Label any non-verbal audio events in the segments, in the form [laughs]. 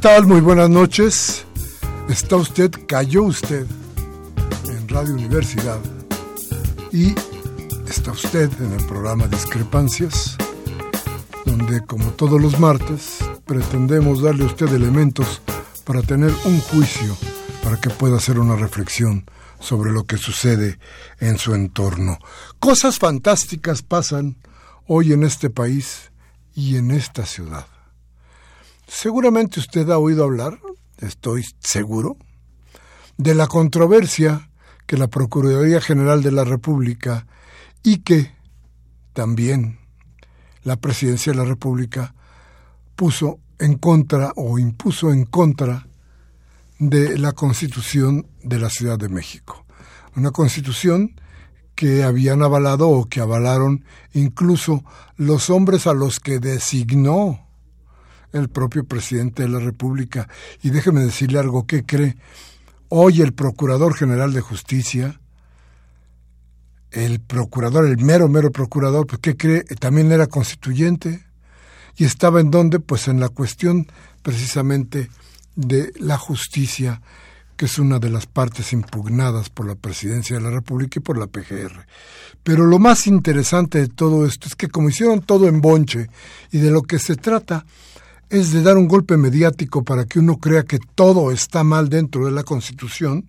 Tal? Muy buenas noches. Está usted, cayó usted en Radio Universidad y está usted en el programa Discrepancias, donde como todos los martes pretendemos darle a usted elementos para tener un juicio, para que pueda hacer una reflexión sobre lo que sucede en su entorno. Cosas fantásticas pasan hoy en este país y en esta ciudad. Seguramente usted ha oído hablar, estoy seguro, de la controversia que la Procuraduría General de la República y que también la Presidencia de la República puso en contra o impuso en contra de la Constitución de la Ciudad de México. Una constitución que habían avalado o que avalaron incluso los hombres a los que designó el propio presidente de la República. Y déjeme decirle algo, ¿qué cree? Hoy el Procurador General de Justicia, el procurador, el mero, mero procurador, pues ¿qué cree? También era constituyente. ¿Y estaba en dónde? Pues en la cuestión precisamente de la justicia, que es una de las partes impugnadas por la Presidencia de la República y por la PGR. Pero lo más interesante de todo esto es que como hicieron todo en bonche y de lo que se trata es de dar un golpe mediático para que uno crea que todo está mal dentro de la Constitución,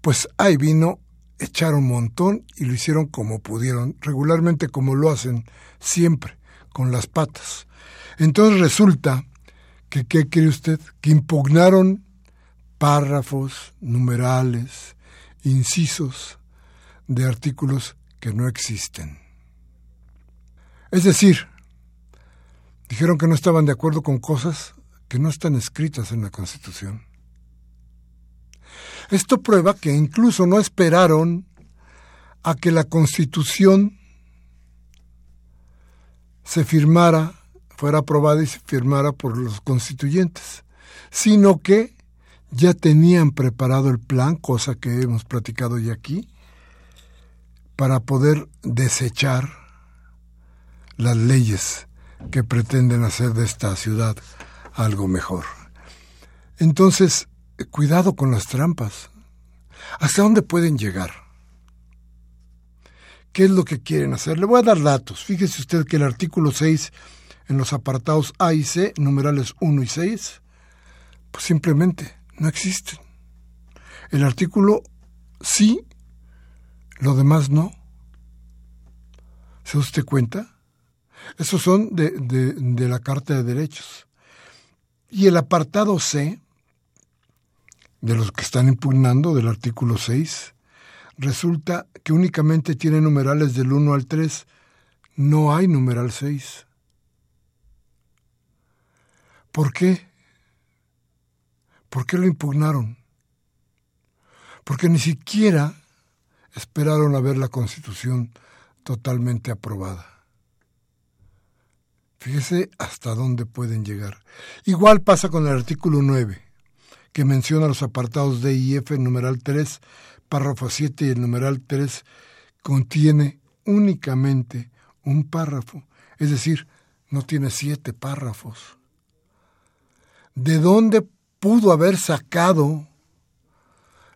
pues ahí vino, echaron un montón y lo hicieron como pudieron, regularmente como lo hacen siempre, con las patas. Entonces resulta que, ¿qué cree usted? Que impugnaron párrafos, numerales, incisos de artículos que no existen. Es decir, Dijeron que no estaban de acuerdo con cosas que no están escritas en la Constitución. Esto prueba que incluso no esperaron a que la Constitución se firmara, fuera aprobada y se firmara por los constituyentes, sino que ya tenían preparado el plan, cosa que hemos platicado ya aquí, para poder desechar las leyes que pretenden hacer de esta ciudad algo mejor. Entonces, cuidado con las trampas. ¿Hasta dónde pueden llegar? ¿Qué es lo que quieren hacer? Le voy a dar datos. Fíjese usted que el artículo 6, en los apartados A y C, numerales 1 y 6, pues simplemente no existen. El artículo sí, lo demás no. ¿Se usted cuenta? Esos son de, de, la Carta de Derechos. Y el apartado C, de los que están impugnando, del artículo 6, resulta que únicamente tiene numerales del 1 al 3. No hay numeral 6. ¿Por qué? ¿Por qué lo impugnaron? Porque ni siquiera esperaron a ver la Constitución totalmente aprobada. Fíjese hasta dónde pueden llegar. Igual pasa con el artículo 9, que menciona los apartados D y F, numeral 3, párrafo 7 y el numeral 3 contiene únicamente un párrafo, es decir, no tiene siete párrafos. ¿De dónde pudo haber sacado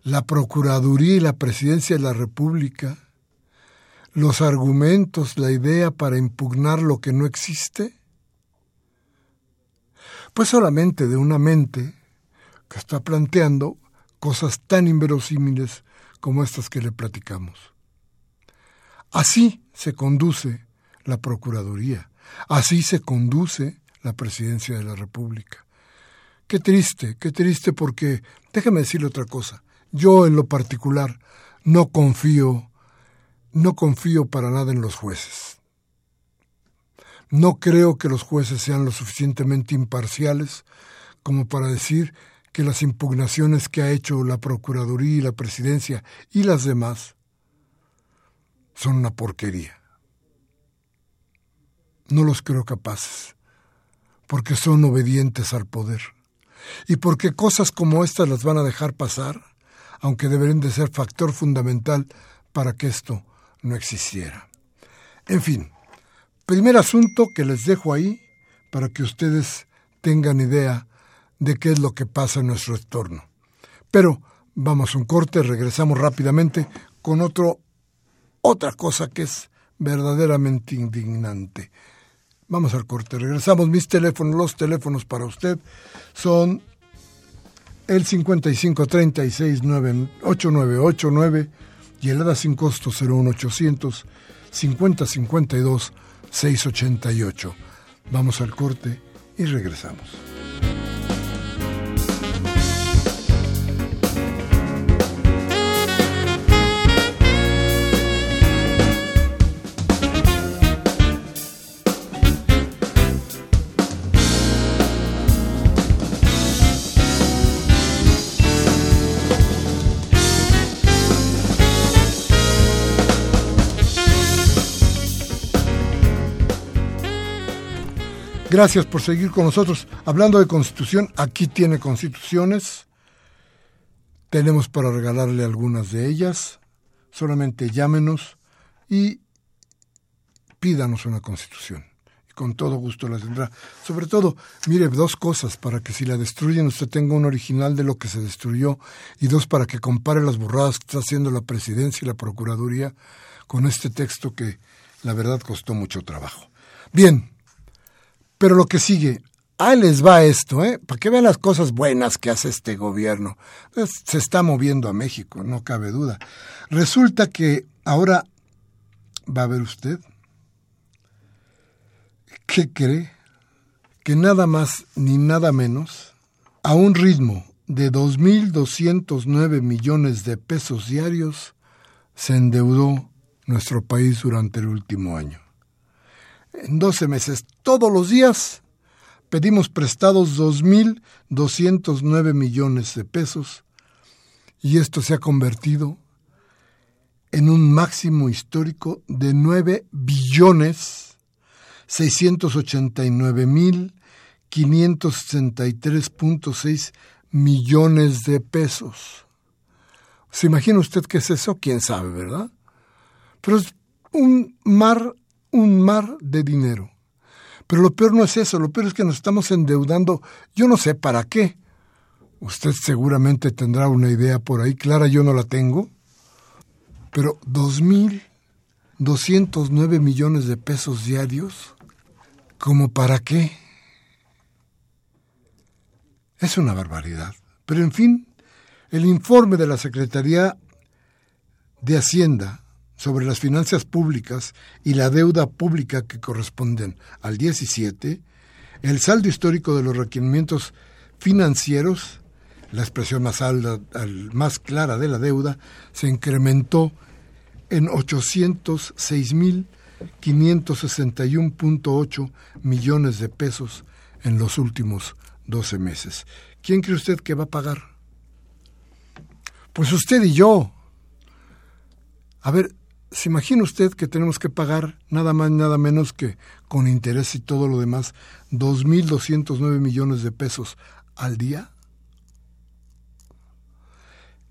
la Procuraduría y la Presidencia de la República los argumentos, la idea para impugnar lo que no existe? Pues solamente de una mente que está planteando cosas tan inverosímiles como estas que le platicamos. Así se conduce la Procuraduría, así se conduce la Presidencia de la República. Qué triste, qué triste porque, déjame decirle otra cosa, yo en lo particular no confío, no confío para nada en los jueces. No creo que los jueces sean lo suficientemente imparciales como para decir que las impugnaciones que ha hecho la Procuraduría y la Presidencia y las demás son una porquería. No los creo capaces, porque son obedientes al poder y porque cosas como estas las van a dejar pasar, aunque deberían de ser factor fundamental para que esto no existiera. En fin, primer asunto que les dejo ahí para que ustedes tengan idea de qué es lo que pasa en nuestro entorno. Pero vamos a un corte, regresamos rápidamente con otro, otra cosa que es verdaderamente indignante. Vamos al corte, regresamos. Mis teléfonos, los teléfonos para usted son el 55368989 y el ADA sin costo 01800 5052 688. Vamos al corte y regresamos. Gracias por seguir con nosotros. Hablando de constitución, aquí tiene constituciones. Tenemos para regalarle algunas de ellas. Solamente llámenos y pídanos una constitución. Y con todo gusto la tendrá. Sobre todo, mire, dos cosas para que si la destruyen usted tenga un original de lo que se destruyó y dos para que compare las burradas que está haciendo la presidencia y la procuraduría con este texto que la verdad costó mucho trabajo. Bien, pero lo que sigue, ahí les va esto, ¿eh? Para que vean las cosas buenas que hace este gobierno. se está moviendo a México, no cabe duda. Resulta que ahora va a ver usted. ¿Qué cree? Que nada más ni nada menos, a un ritmo de 2.209 millones de pesos diarios, se endeudó nuestro país durante el último año en 12 meses, todos los días, pedimos prestados 2.209 millones de pesos y esto se ha convertido en un máximo histórico de 9 billones 689 mil 563.6 millones de pesos. ¿Se imagina usted qué es eso? ¿Quién sabe, verdad? Pero es un mar un mar de dinero. Pero lo peor no es eso, lo peor es que nos estamos endeudando, yo no sé para qué. Usted seguramente tendrá una idea por ahí, clara yo no la tengo. Pero dos mil doscientos nueve millones de pesos diarios, ¿como para qué? Es una barbaridad. Pero en fin, el informe de la Secretaría de Hacienda sobre las finanzas públicas y la deuda pública que corresponden al 17, el saldo histórico de los requerimientos financieros, la expresión más, alta, más clara de la deuda, se incrementó en 806.561.8 millones de pesos en los últimos 12 meses. ¿Quién cree usted que va a pagar? Pues usted y yo. A ver, ¿Se imagina usted que tenemos que pagar nada más, nada menos que con interés y todo lo demás 2.209 millones de pesos al día?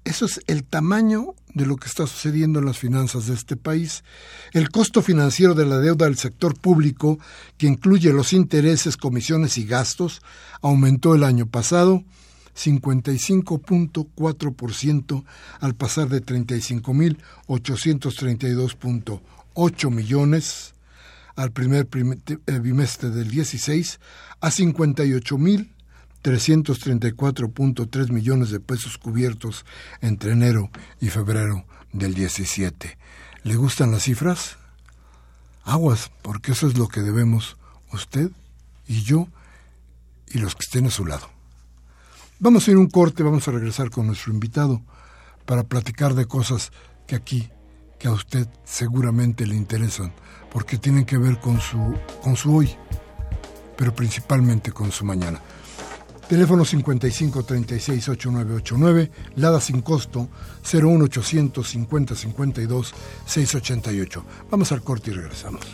Eso es el tamaño de lo que está sucediendo en las finanzas de este país. El costo financiero de la deuda del sector público, que incluye los intereses, comisiones y gastos, aumentó el año pasado 55.4% al pasar de 35.832.8 millones al primer eh, bimestre del 16 a 58.334.3 millones de pesos cubiertos entre enero y febrero del 17. ¿Le gustan las cifras? Aguas, porque eso es lo que debemos usted y yo y los que estén a su lado. Vamos a ir un corte, vamos a regresar con nuestro invitado para platicar de cosas que aquí, que a usted seguramente le interesan, porque tienen que ver con su, con su hoy, pero principalmente con su mañana. Teléfono 55 36 8989, Lada sin costo 01800 50 52 688. Vamos al corte y regresamos.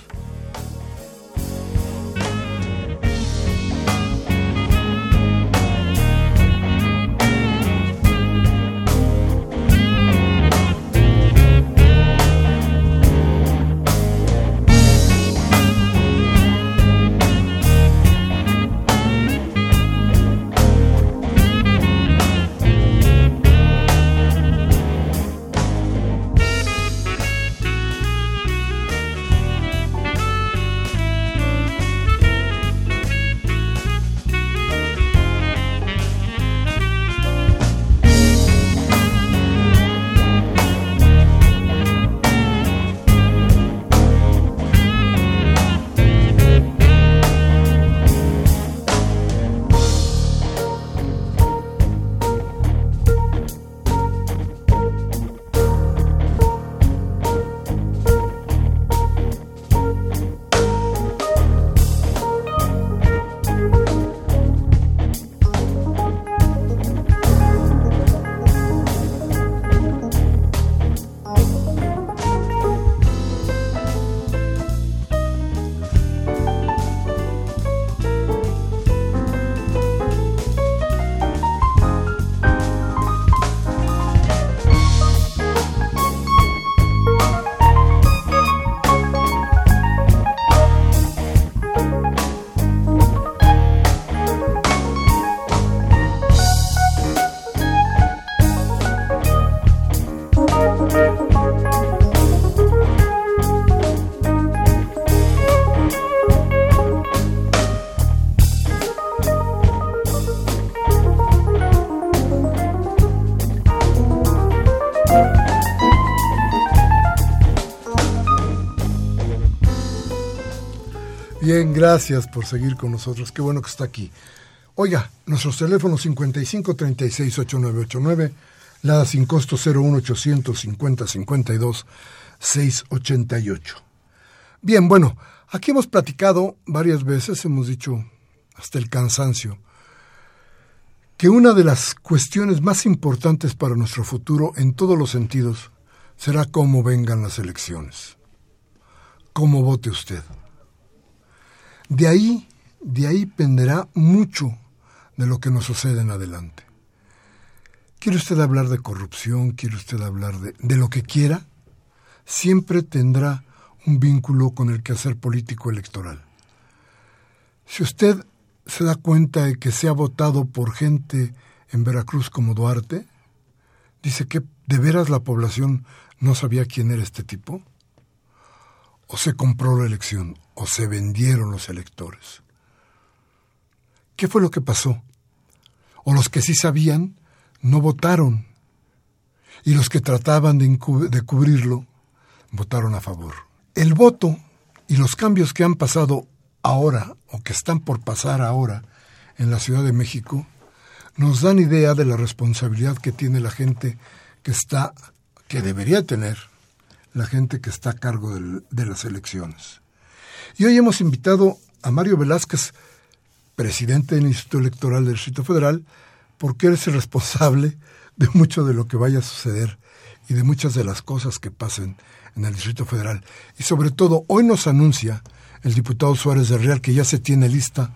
Bien, gracias por seguir con nosotros. Qué bueno que está aquí. Oiga, nuestros teléfonos 55 36 8989, la sin costo 01 850 52 688. Bien, bueno, aquí hemos platicado varias veces, hemos dicho hasta el cansancio, que una de las cuestiones más importantes para nuestro futuro en todos los sentidos será cómo vengan las elecciones, cómo vote usted. De ahí, de ahí penderá mucho de lo que nos sucede en adelante. ¿Quiere usted hablar de corrupción? ¿Quiere usted hablar de, de lo que quiera? Siempre tendrá un vínculo con el quehacer político electoral. Si usted se da cuenta de que se ha votado por gente en Veracruz como Duarte, dice que de veras la población no sabía quién era este tipo, o se compró la elección, o se vendieron los electores. ¿Qué fue lo que pasó? O los que sí sabían no votaron y los que trataban de, de cubrirlo votaron a favor. El voto y los cambios que han pasado ahora o que están por pasar ahora en la Ciudad de México nos dan idea de la responsabilidad que tiene la gente que está, que debería tener la gente que está a cargo de las elecciones. Y hoy hemos invitado a Mario Velázquez, presidente del Instituto Electoral del Distrito Federal, porque él es el responsable de mucho de lo que vaya a suceder y de muchas de las cosas que pasen en el Distrito Federal. Y sobre todo, hoy nos anuncia el diputado Suárez de Real que ya se tiene lista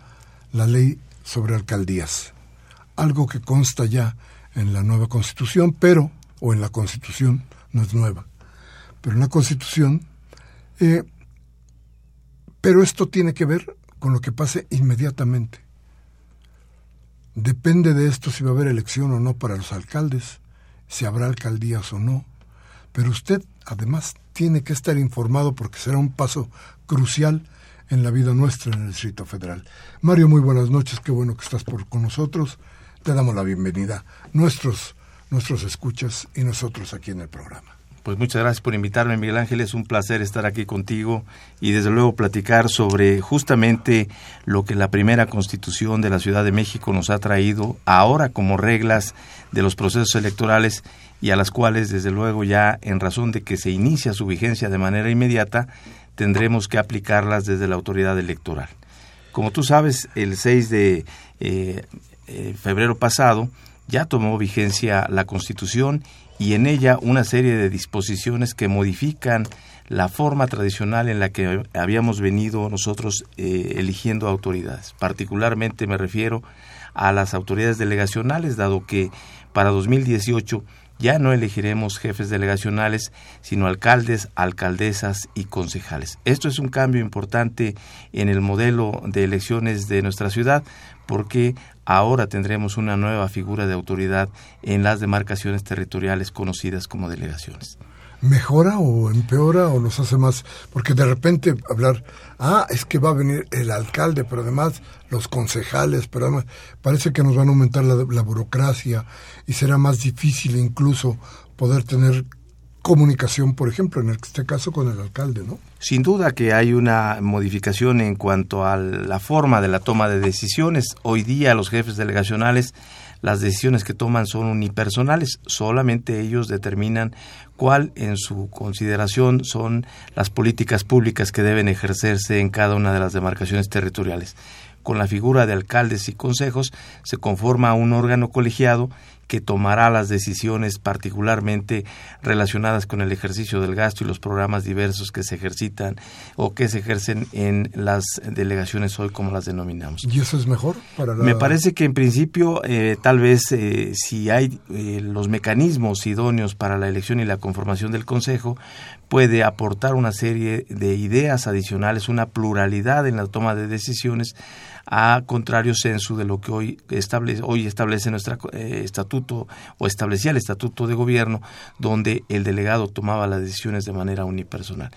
la ley sobre alcaldías, algo que consta ya en la nueva constitución, pero, o en la constitución, no es nueva, pero en la constitución eh, pero esto tiene que ver con lo que pase inmediatamente. Depende de esto si va a haber elección o no para los alcaldes, si habrá alcaldías o no. Pero usted, además, tiene que estar informado porque será un paso crucial en la vida nuestra en el Distrito Federal. Mario, muy buenas noches, qué bueno que estás por, con nosotros. Te damos la bienvenida, nuestros, nuestros escuchas y nosotros aquí en el programa. Pues muchas gracias por invitarme, Miguel Ángel. Es un placer estar aquí contigo y desde luego platicar sobre justamente lo que la primera constitución de la Ciudad de México nos ha traído ahora como reglas de los procesos electorales y a las cuales desde luego ya en razón de que se inicia su vigencia de manera inmediata, tendremos que aplicarlas desde la autoridad electoral. Como tú sabes, el 6 de eh, eh, febrero pasado ya tomó vigencia la Constitución y en ella una serie de disposiciones que modifican la forma tradicional en la que habíamos venido nosotros eh, eligiendo autoridades. Particularmente me refiero a las autoridades delegacionales, dado que para 2018 ya no elegiremos jefes delegacionales, sino alcaldes, alcaldesas y concejales. Esto es un cambio importante en el modelo de elecciones de nuestra ciudad porque ahora tendremos una nueva figura de autoridad en las demarcaciones territoriales conocidas como delegaciones. ¿Mejora o empeora o nos hace más? Porque de repente hablar, ah, es que va a venir el alcalde, pero además los concejales, pero además parece que nos van a aumentar la, la burocracia y será más difícil incluso poder tener comunicación, por ejemplo, en este caso con el alcalde, ¿no? Sin duda que hay una modificación en cuanto a la forma de la toma de decisiones. Hoy día los jefes delegacionales, las decisiones que toman son unipersonales, solamente ellos determinan cuál en su consideración son las políticas públicas que deben ejercerse en cada una de las demarcaciones territoriales. Con la figura de alcaldes y consejos se conforma un órgano colegiado que tomará las decisiones particularmente relacionadas con el ejercicio del gasto y los programas diversos que se ejercitan o que se ejercen en las delegaciones hoy como las denominamos. ¿Y eso es mejor para Me parece que en principio eh, tal vez eh, si hay eh, los mecanismos idóneos para la elección y la conformación del Consejo, puede aportar una serie de ideas adicionales, una pluralidad en la toma de decisiones a contrario censo de lo que hoy establece, hoy establece nuestro eh, estatuto o establecía el estatuto de gobierno, donde el delegado tomaba las decisiones de manera unipersonal.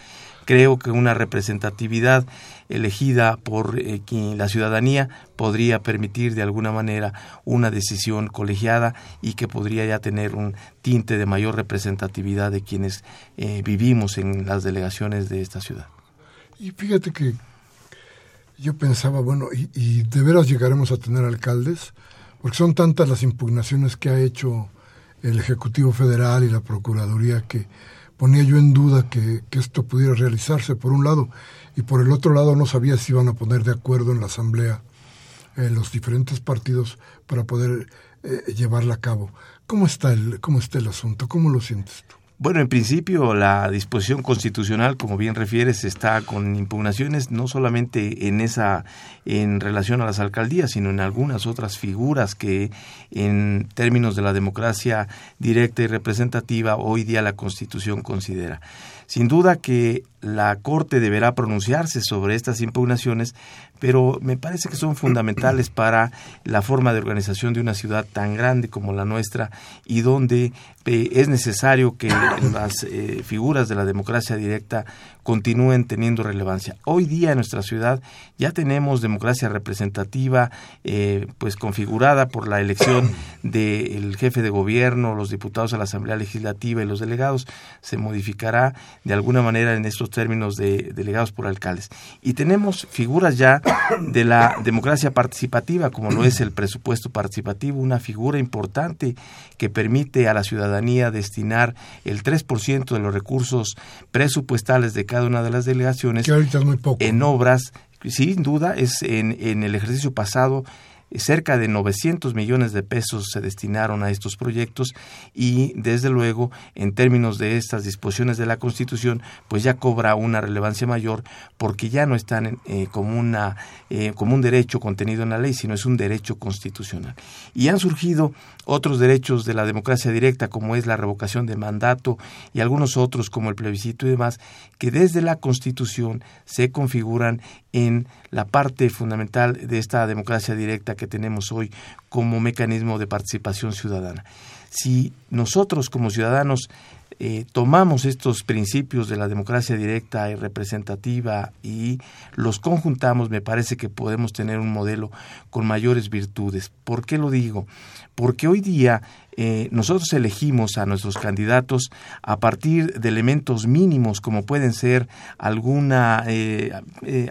Creo que una representatividad elegida por eh, la ciudadanía podría permitir de alguna manera una decisión colegiada y que podría ya tener un tinte de mayor representatividad de quienes eh, vivimos en las delegaciones de esta ciudad. Y fíjate que yo pensaba, bueno, y, de veras llegaremos a tener alcaldes, porque son tantas las impugnaciones que ha hecho el Ejecutivo Federal y la Procuraduría que ponía yo en duda que, esto pudiera realizarse, por un lado, y por el otro lado no sabía si iban a poner de acuerdo en la Asamblea eh, los diferentes partidos para poder eh, llevarla a cabo. ¿Cómo está, el, ¿Cómo está el asunto? ¿Cómo lo sientes tú? Bueno, en principio la disposición constitucional, como bien refieres, está con impugnaciones no solamente en esa en relación a las alcaldías, sino en algunas otras figuras que en términos de la democracia directa y representativa hoy día la Constitución considera. Sin duda que la Corte deberá pronunciarse sobre estas impugnaciones, pero me parece que son fundamentales [clears throat] para la forma de organización de una ciudad tan grande como la nuestra y donde eh, es necesario que las eh, figuras de la democracia directa continúen teniendo relevancia. Hoy día en nuestra ciudad ya tenemos democracia representativa eh, pues configurada por la elección [coughs] del jefe de gobierno, los diputados a la Asamblea Legislativa y los delegados. Se modificará de alguna manera en estos términos de delegados por alcaldes. Y tenemos figuras ya de la democracia participativa, como lo es el presupuesto participativo, una figura importante que permite a la ciudadanía destinar el 3% de los recursos presupuestales de cada una de las delegaciones en obras sin duda es en, en el ejercicio pasado cerca de 900 millones de pesos se destinaron a estos proyectos y desde luego en términos de estas disposiciones de la Constitución pues ya cobra una relevancia mayor porque ya no están eh, como, una, eh, como un derecho contenido en la ley sino es un derecho constitucional. Y han surgido otros derechos de la democracia directa como es la revocación de mandato y algunos otros como el plebiscito y demás que desde la Constitución se configuran en la parte fundamental de esta democracia directa que tenemos hoy como mecanismo de participación ciudadana. Si nosotros como ciudadanos eh, tomamos estos principios de la democracia directa y representativa y los conjuntamos, me parece que podemos tener un modelo con mayores virtudes. ¿Por qué lo digo? Porque hoy día eh, nosotros elegimos a nuestros candidatos a partir de elementos mínimos como pueden ser alguna, eh,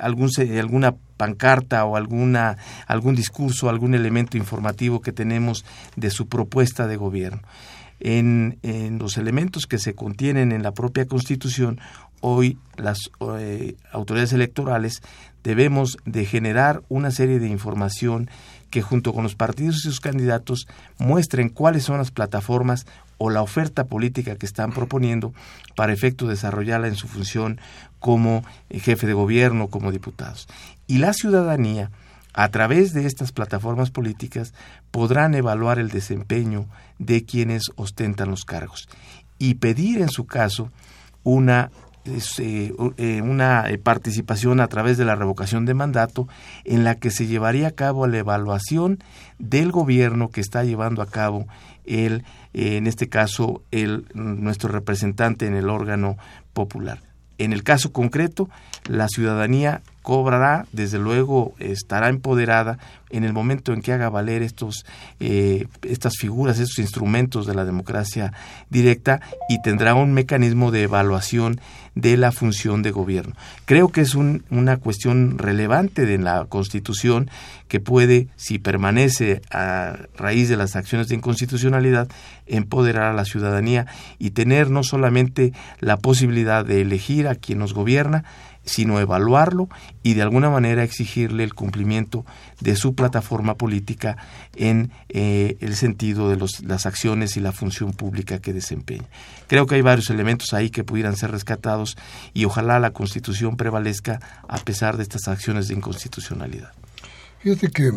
alguna pancarta o alguna, algún discurso, algún elemento informativo que tenemos de su propuesta de gobierno en, los elementos que se contienen en la propia Constitución, hoy las eh, autoridades electorales debemos de generar una serie de información que junto con los partidos y sus candidatos muestren cuáles son las plataformas o la oferta política que están proponiendo para efecto de desarrollarla en su función como jefe de gobierno, como diputados. Y la ciudadanía a través de estas plataformas políticas podrán evaluar el desempeño de quienes ostentan los cargos y pedir en su caso una eh, eh, una eh, participación a través de la revocación de mandato en la que se llevaría a cabo la evaluación del gobierno que está llevando a cabo el en este caso el nuestro representante en el órgano popular. En el caso concreto, la ciudadanía cobrará, desde luego estará empoderada en el momento en que haga valer estos, eh, estas figuras, estos instrumentos de la democracia directa y tendrá un mecanismo de evaluación de la función de gobierno. Creo que es una cuestión relevante de la Constitución que puede, si permanece a raíz de las acciones de inconstitucionalidad, empoderar a la ciudadanía y tener no solamente la posibilidad de elegir a quien nos gobierna, sino evaluarlo y de alguna manera exigirle el cumplimiento de su plataforma política en eh, el sentido de las acciones y la función pública que desempeña. Creo que hay varios elementos ahí que pudieran ser rescatados y ojalá la Constitución prevalezca a pesar de estas acciones de inconstitucionalidad. Fíjate que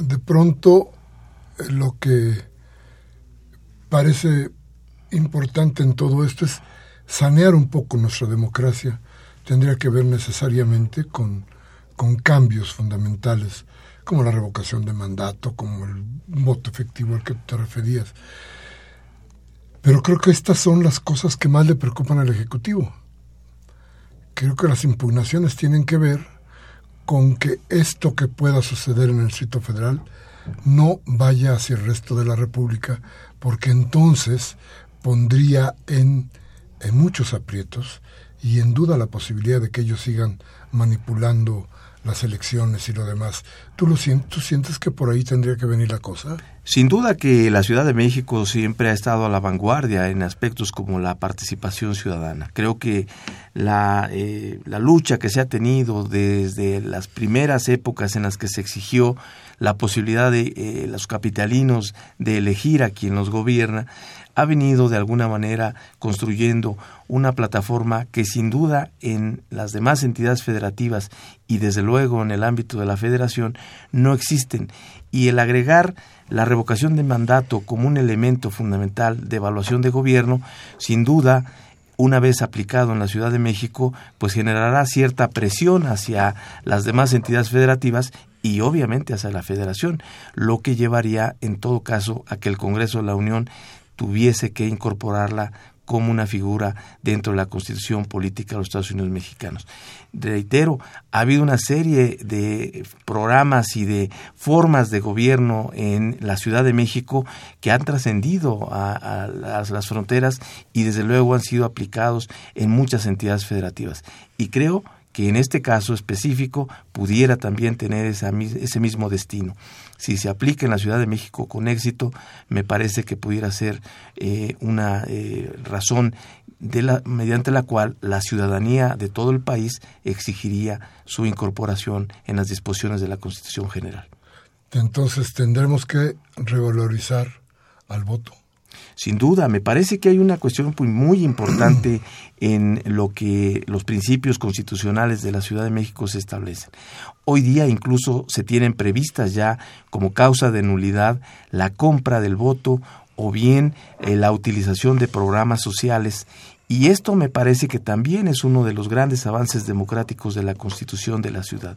de pronto eh, lo que parece importante en todo esto es sanear un poco nuestra democracia tendría que ver necesariamente con, con cambios fundamentales, como la revocación de mandato, como el voto efectivo al que te referías. Pero creo que estas son las cosas que más le preocupan al Ejecutivo. Creo que las impugnaciones tienen que ver con que esto que pueda suceder en el Distrito Federal no vaya hacia el resto de la República, porque entonces pondría en, en muchos aprietos y en duda la posibilidad de que ellos sigan manipulando las elecciones y lo demás. ¿Tú lo tú sientes que por ahí tendría que venir la cosa? Sin duda que la Ciudad de México siempre ha estado a la vanguardia en aspectos como la participación ciudadana. Creo que la, eh, la lucha que se ha tenido desde las primeras épocas en las que se exigió la posibilidad de eh, los capitalinos de elegir a quien los gobierna, ha venido de alguna manera construyendo una plataforma que sin duda en las demás entidades federativas y desde luego en el ámbito de la federación no existen. Y el agregar la revocación de mandato como un elemento fundamental de evaluación de gobierno sin duda una vez aplicado en la Ciudad de México, pues generará cierta presión hacia las demás entidades federativas y obviamente hacia la federación, lo que llevaría en todo caso a que el Congreso de la Unión tuviese que incorporarla como una figura dentro de la constitución política de los Estados Unidos mexicanos. Reitero, ha habido una serie de programas y de formas de gobierno en la Ciudad de México que han trascendido a, las fronteras y desde luego han sido aplicados en muchas entidades federativas. Y creo que en este caso específico pudiera también tener ese mismo destino. Si se aplica en la Ciudad de México con éxito, me parece que pudiera ser eh, una eh, razón de la, mediante la cual la ciudadanía de todo el país exigiría su incorporación en las disposiciones de la Constitución General. Entonces tendremos que revalorizar al voto. Sin duda, me parece que hay una cuestión muy importante [clears throat] en lo que los principios constitucionales de la Ciudad de México se establecen. Hoy día incluso se tienen previstas ya como causa de nulidad la compra del voto o bien eh, la utilización de programas sociales y esto me parece que también es uno de los grandes avances democráticos de la constitución de la ciudad,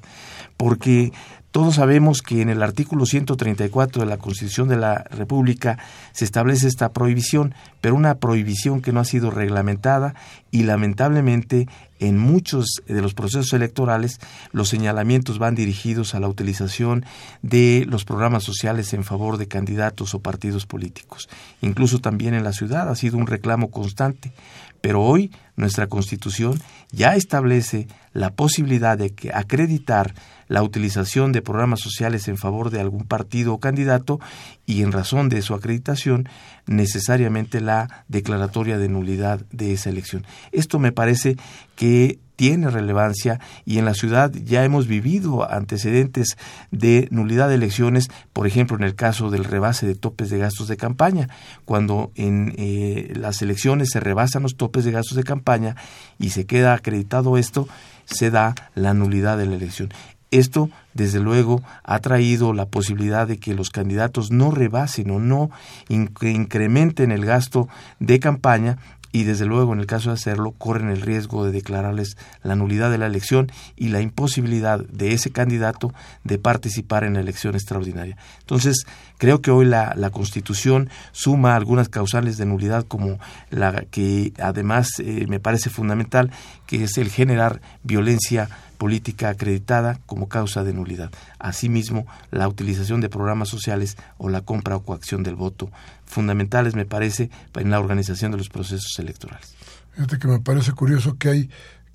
porque Todos sabemos que en el artículo 134 de la Constitución de la República se establece esta prohibición, pero una prohibición que no ha sido reglamentada y lamentablemente en muchos de los procesos electorales los señalamientos van dirigidos a la utilización de los programas sociales en favor de candidatos o partidos políticos. Incluso también en la ciudad ha sido un reclamo constante. Pero hoy nuestra Constitución ya establece la posibilidad de que acreditar la utilización de programas sociales en favor de algún partido o candidato y en razón de su acreditación necesariamente la declaratoria de nulidad de esa elección. Esto me parece que tiene relevancia y en la ciudad ya hemos vivido antecedentes de nulidad de elecciones, por ejemplo en el caso del rebase de topes de gastos de campaña, cuando en eh, las elecciones se rebasan los topes de gastos de campaña y se queda acreditado esto, se da la nulidad de la elección. Esto, desde luego, ha traído la posibilidad de que los candidatos no rebasen o no incrementen el gasto de campaña y desde luego en el caso de hacerlo corren el riesgo de declararles la nulidad de la elección y la imposibilidad de ese candidato de participar en la elección extraordinaria. Entonces, creo que hoy la, Constitución suma algunas causales de nulidad como la que además eh, me parece fundamental, que es el generar violencia política acreditada como causa de nulidad. Asimismo, la utilización de programas sociales o la compra o coacción del voto, fundamentales me parece en la organización de los procesos electorales. Fíjate que me parece curioso que hay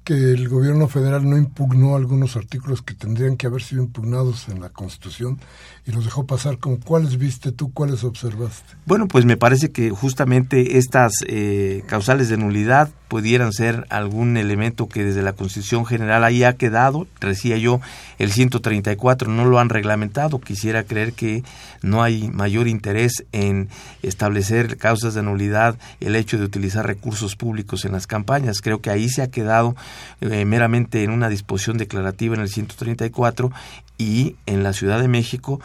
que el gobierno federal no impugnó algunos artículos que tendrían que haber sido impugnados en la Constitución y los dejó pasar. ¿Con cuáles viste tú, cuáles observaste? Bueno, pues me parece que justamente estas eh, causales de nulidad pudieran ser algún elemento que desde la Constitución General ahí ha quedado. Decía yo, el 134 no lo han reglamentado. Quisiera creer que no hay mayor interés en establecer causas de nulidad, el hecho de utilizar recursos públicos en las campañas. Creo que ahí se ha quedado eh, meramente en una disposición declarativa en el 134 y en la Ciudad de México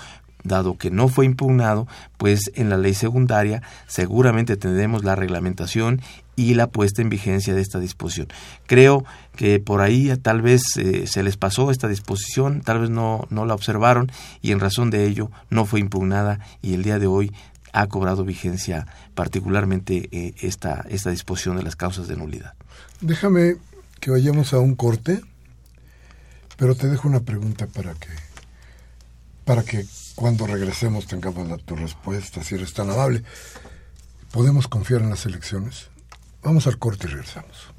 dado que no fue impugnado, pues en la ley secundaria seguramente tendremos la reglamentación y la puesta en vigencia de esta disposición. Creo que por ahí tal vez eh, se les pasó esta disposición, tal vez no, no la observaron y en razón de ello no fue impugnada y el día de hoy ha cobrado vigencia particularmente eh, esta, esta disposición de las causas de nulidad. Déjame que vayamos a un corte, pero te dejo una pregunta para que para que cuando regresemos tengamos la, tu respuesta, si eres tan amable. ¿Podemos confiar en las elecciones? Vamos al corte y regresamos.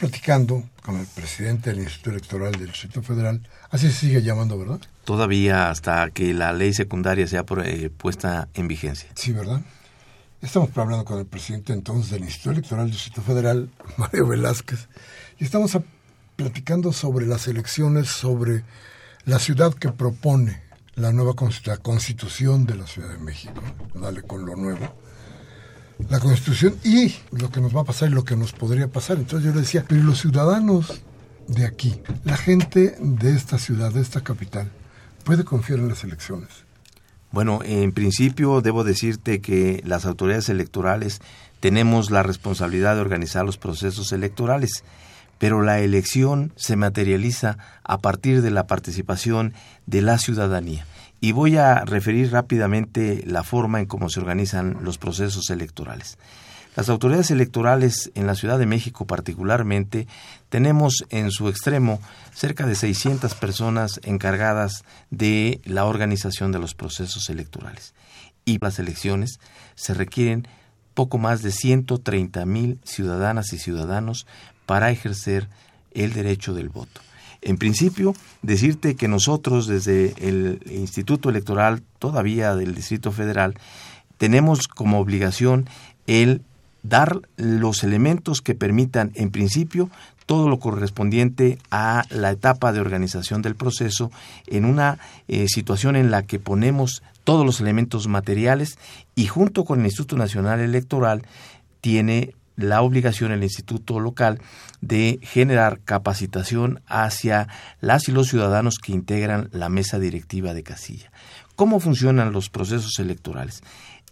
Platicando con el presidente del Instituto Electoral del Distrito Federal. Así se sigue llamando, ¿verdad? Todavía hasta que la ley secundaria sea eh, puesta en vigencia. Sí, ¿verdad? Estamos hablando con el presidente entonces del Instituto Electoral del Distrito Federal, [laughs] Mario Velázquez, y estamos platicando sobre las elecciones, sobre la ciudad que propone la nueva constitución de la Ciudad de México. Dale con lo nuevo la Constitución y lo que nos va a pasar y lo que nos podría pasar. Entonces yo le decía, pero los ciudadanos de aquí, la gente de esta ciudad, de esta capital, puede confiar en las elecciones. Bueno, en principio debo decirte que las autoridades electorales tenemos la responsabilidad de organizar los procesos electorales, pero la elección se materializa a partir de la participación de la ciudadanía. Y voy a referir rápidamente la forma en cómo se organizan los procesos electorales. Las autoridades electorales en la Ciudad de México particularmente tenemos en su extremo cerca de 600 personas encargadas de la organización de los procesos electorales. Y las elecciones se requieren poco más de 130 mil ciudadanas y ciudadanos para ejercer el derecho del voto. En principio, decirte que nosotros desde el Instituto Electoral, todavía del Distrito Federal, tenemos como obligación el dar los elementos que permitan, en principio, todo lo correspondiente a la etapa de organización del proceso en una eh, situación en la que ponemos todos los elementos materiales y junto con el Instituto Nacional Electoral tiene la obligación el instituto local de generar capacitación hacia las y los ciudadanos que integran la mesa directiva de casilla. ¿Cómo funcionan los procesos electorales?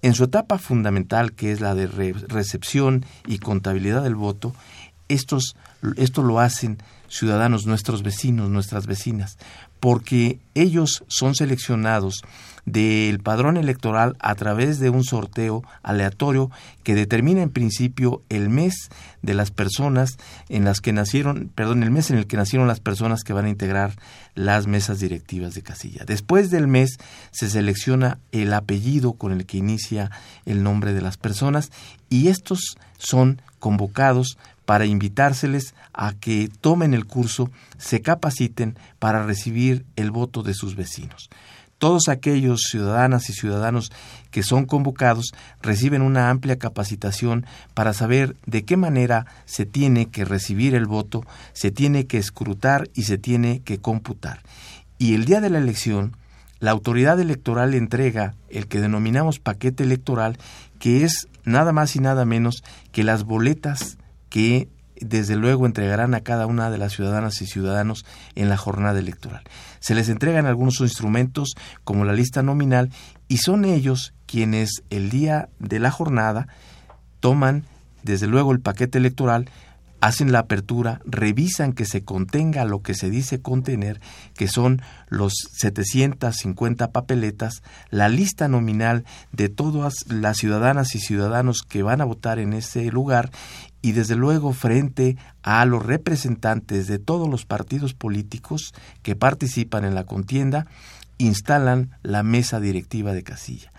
En su etapa fundamental, que es la de recepción y contabilidad del voto, estos, esto lo hacen ciudadanos, nuestros vecinos, nuestras vecinas, porque ellos son seleccionados del padrón electoral a través de un sorteo aleatorio que determina en principio el mes de las personas en las que nacieron, perdón, el mes en el que nacieron las personas que van a integrar las mesas directivas de casilla. Después del mes se selecciona el apellido con el que inicia el nombre de las personas y estos son convocados para invitárseles a que tomen el curso, se capaciten para recibir el voto de sus vecinos. Todos aquellos ciudadanas y ciudadanos que son convocados reciben una amplia capacitación para saber de qué manera se tiene que recibir el voto, se tiene que escrutar y se tiene que computar. Y el día de la elección, la autoridad electoral entrega el que denominamos paquete electoral, que es nada más y nada menos que las boletas que desde luego entregarán a cada una de las ciudadanas y ciudadanos en la jornada electoral. Se les entregan algunos instrumentos como la lista nominal y son ellos quienes el día de la jornada toman desde luego el paquete electoral, hacen la apertura, revisan que se contenga lo que se dice contener, que son los 750 papeletas, la lista nominal de todas las ciudadanas y ciudadanos que van a votar en ese lugar y desde luego frente a los representantes de todos los partidos políticos que participan en la contienda, instalan la mesa directiva de casilla.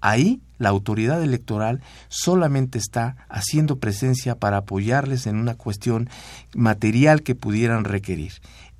Ahí la autoridad electoral solamente está haciendo presencia para apoyarles en una cuestión material que pudieran requerir.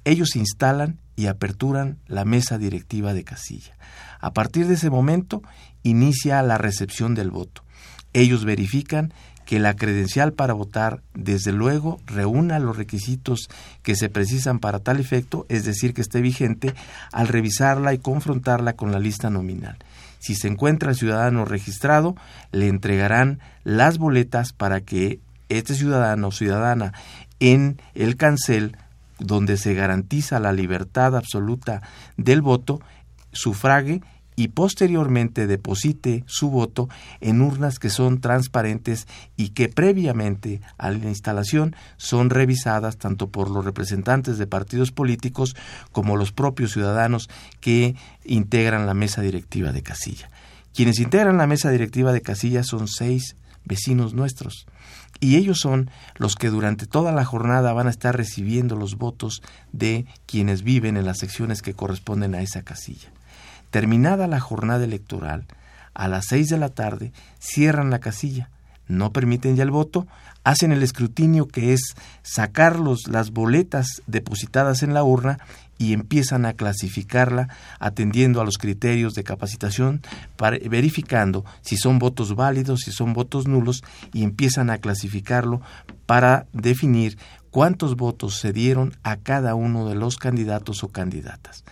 Ellos instalan y aperturan la mesa directiva de casilla. A partir de ese momento inicia la recepción del voto. Ellos verifican que la credencial para votar, desde luego, reúna los requisitos que se precisan para tal efecto, es decir, que esté vigente, al revisarla y confrontarla con la lista nominal. Si se encuentra el ciudadano registrado, le entregarán las boletas para que este ciudadano o ciudadana en el cancel, donde se garantiza la libertad absoluta del voto, sufrague y posteriormente deposite su voto en urnas que son transparentes y que previamente a la instalación son revisadas tanto por los representantes de partidos políticos como los propios ciudadanos que integran la mesa directiva de casilla. Quienes integran la mesa directiva de casilla son seis vecinos nuestros y ellos son los que durante toda la jornada van a estar recibiendo los votos de quienes viven en las secciones que corresponden a esa casilla. Terminada la jornada electoral, a las seis de la tarde cierran la casilla, no permiten ya el voto, hacen el escrutinio que es sacar las boletas depositadas en la urna y empiezan a clasificarla atendiendo a los criterios de capacitación, verificando si son votos válidos, si son votos nulos y empiezan a clasificarlo para definir cuántos votos se dieron a cada uno de los candidatos o candidatas.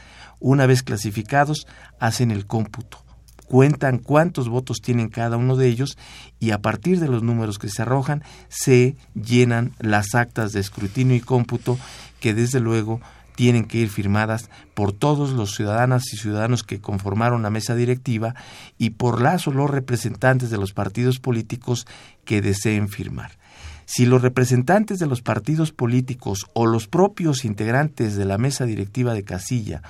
Una vez clasificados, hacen el cómputo, cuentan cuántos votos tienen cada uno de ellos y a partir de los números que se arrojan se llenan las actas de escrutinio y cómputo que desde luego tienen que ir firmadas por todos los ciudadanas y ciudadanos que conformaron la mesa directiva y por las o los representantes de los partidos políticos que deseen firmar. Si los representantes de los partidos políticos o los propios integrantes de la mesa directiva de casilla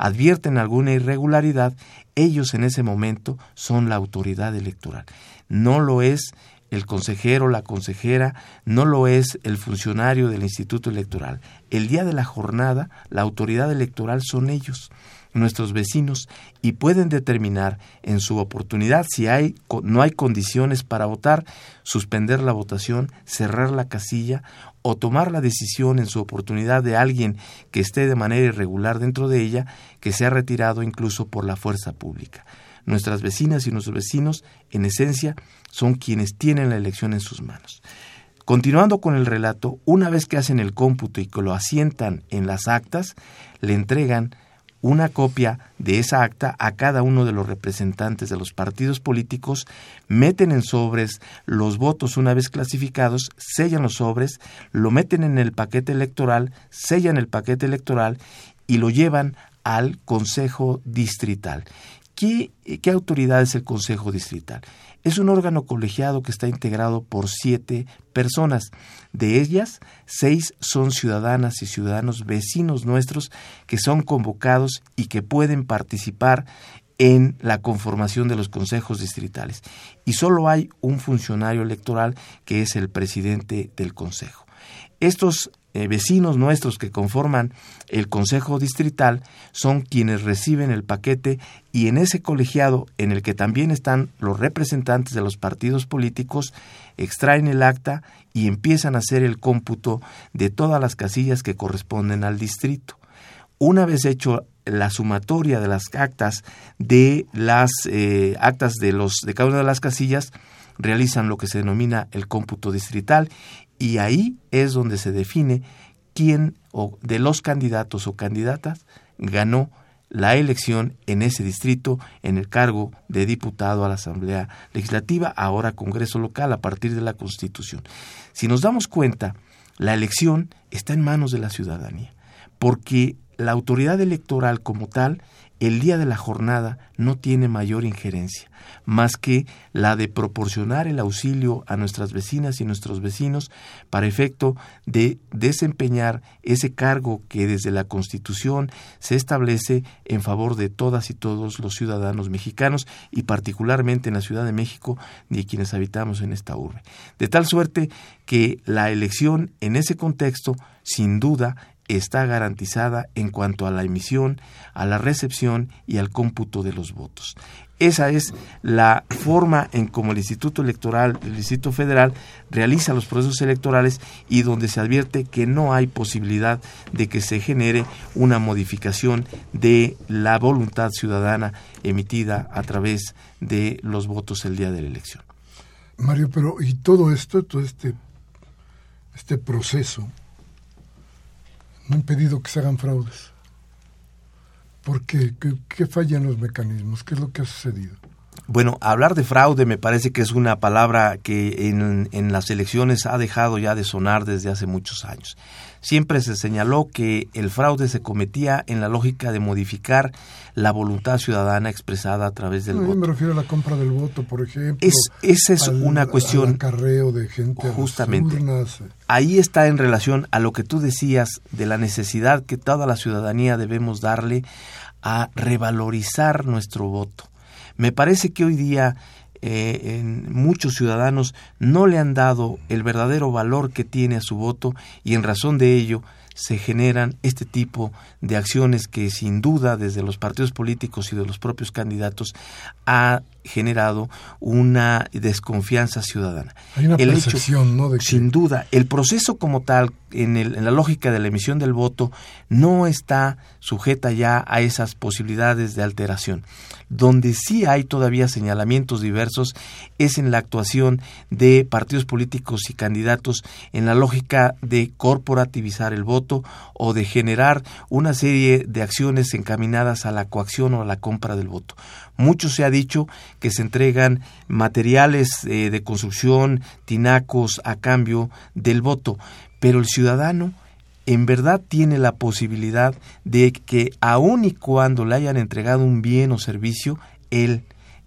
advierten alguna irregularidad, ellos en ese momento son la autoridad electoral. No lo es el consejero, la consejera, no lo es el funcionario del Instituto Electoral. El día de la jornada, la autoridad electoral son ellos, nuestros vecinos, y pueden determinar en su oportunidad si hay, no hay condiciones para votar, suspender la votación, cerrar la casilla o tomar la decisión en su oportunidad de alguien que esté de manera irregular dentro de ella, que sea retirado incluso por la fuerza pública. Nuestras vecinas y nuestros vecinos, en esencia, son quienes tienen la elección en sus manos. Continuando con el relato, una vez que hacen el cómputo y que lo asientan en las actas, le entregan una copia de esa acta a cada uno de los representantes de los partidos políticos, meten en sobres los votos una vez clasificados, sellan los sobres, lo meten en el paquete electoral, sellan el paquete electoral y lo llevan al Consejo Distrital. ¿Qué, qué autoridad es el Consejo Distrital? Es un órgano colegiado que está integrado por siete personas. De ellas, seis son ciudadanas y ciudadanos vecinos nuestros que son convocados y que pueden participar en la conformación de los consejos distritales. Y solo hay un funcionario electoral que es el presidente del consejo. Estos eh, vecinos nuestros que conforman el Consejo Distrital son quienes reciben el paquete y en ese colegiado en el que también están los representantes de los partidos políticos extraen el acta y empiezan a hacer el cómputo de todas las casillas que corresponden al distrito. Una vez hecho la sumatoria de las actas de las eh, actas de los de cada una de las casillas realizan lo que se denomina el cómputo distrital y ahí es donde se define quién o de los candidatos o candidatas ganó la elección en ese distrito en el cargo de diputado a la Asamblea Legislativa, ahora Congreso local a partir de la Constitución. Si nos damos cuenta, la elección está en manos de la ciudadanía, porque la autoridad electoral como tal el día de la jornada no tiene mayor injerencia, más que la de proporcionar el auxilio a nuestras vecinas y nuestros vecinos para efecto de desempeñar ese cargo que desde la Constitución se establece en favor de todas y todos los ciudadanos mexicanos y particularmente en la Ciudad de México de quienes habitamos en esta urbe. De tal suerte que la elección en ese contexto, sin duda, está garantizada en cuanto a la emisión, a la recepción y al cómputo de los votos. Esa es la forma en como el Instituto Electoral, el Instituto Federal, realiza los procesos electorales y donde se advierte que no hay posibilidad de que se genere una modificación de la voluntad ciudadana emitida a través de los votos el día de la elección. Mario, pero ¿y todo esto, todo este, este proceso, no ha impedido que se hagan fraudes. ¿Por qué? ¿Qué, fallan los mecanismos? ¿Qué es lo que ha sucedido? Bueno, hablar de fraude me parece que es una palabra que en, en, las elecciones ha dejado ya de sonar desde hace muchos años. Siempre se señaló que el fraude se cometía en la lógica de modificar la voluntad ciudadana expresada a través del voto. me refiero a la compra del voto, por ejemplo. Es, esa es una cuestión. carreo de gente justamente. Ahí está en relación a lo que tú decías de la necesidad que toda la ciudadanía debemos darle a revalorizar nuestro voto. Me parece que hoy día eh, en muchos ciudadanos no le han dado el verdadero valor que tiene a su voto y en razón de ello se generan este tipo de acciones que sin duda desde los partidos políticos y de los propios candidatos ha generado una desconfianza ciudadana. Hay una percepción, ¿no? Sin duda, el proceso como tal, en, en la lógica de la emisión del voto, no está sujeta ya a esas posibilidades de alteración. Donde sí hay todavía señalamientos diversos es en la actuación de partidos políticos y candidatos en la lógica de corporativizar el voto o de generar una serie de acciones encaminadas a la coacción o a la compra del voto. Mucho se ha dicho que se entregan materiales eh, de construcción, tinacos a cambio del voto, pero el ciudadano en verdad tiene la posibilidad de que aun y cuando le hayan entregado un bien o servicio, él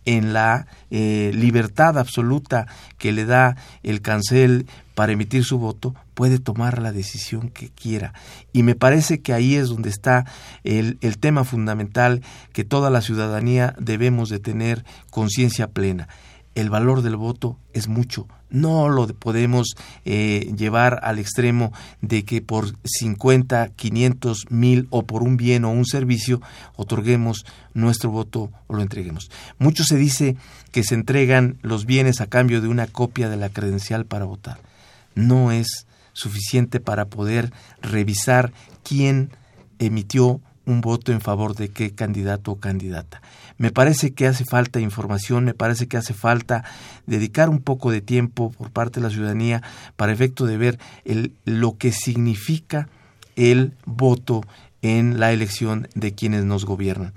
en la eh, libertad absoluta que le da el cancel para emitir su voto, puede tomar la decisión que quiera. Y me parece que ahí es donde está el, el tema fundamental que toda la ciudadanía debemos de tener conciencia plena. El valor del voto es mucho, no lo podemos eh, llevar al extremo de que por 50, 500, mil o por un bien o un servicio otorguemos nuestro voto o lo entreguemos. Mucho se dice que se entregan los bienes a cambio de una copia de la credencial para votar. No es suficiente para poder revisar quién emitió un voto en favor de qué candidato o candidata. Me parece que hace falta información, me parece que hace falta dedicar un poco de tiempo por parte de la ciudadanía para efecto de ver el, lo que significa el voto en la elección de quienes nos gobiernan.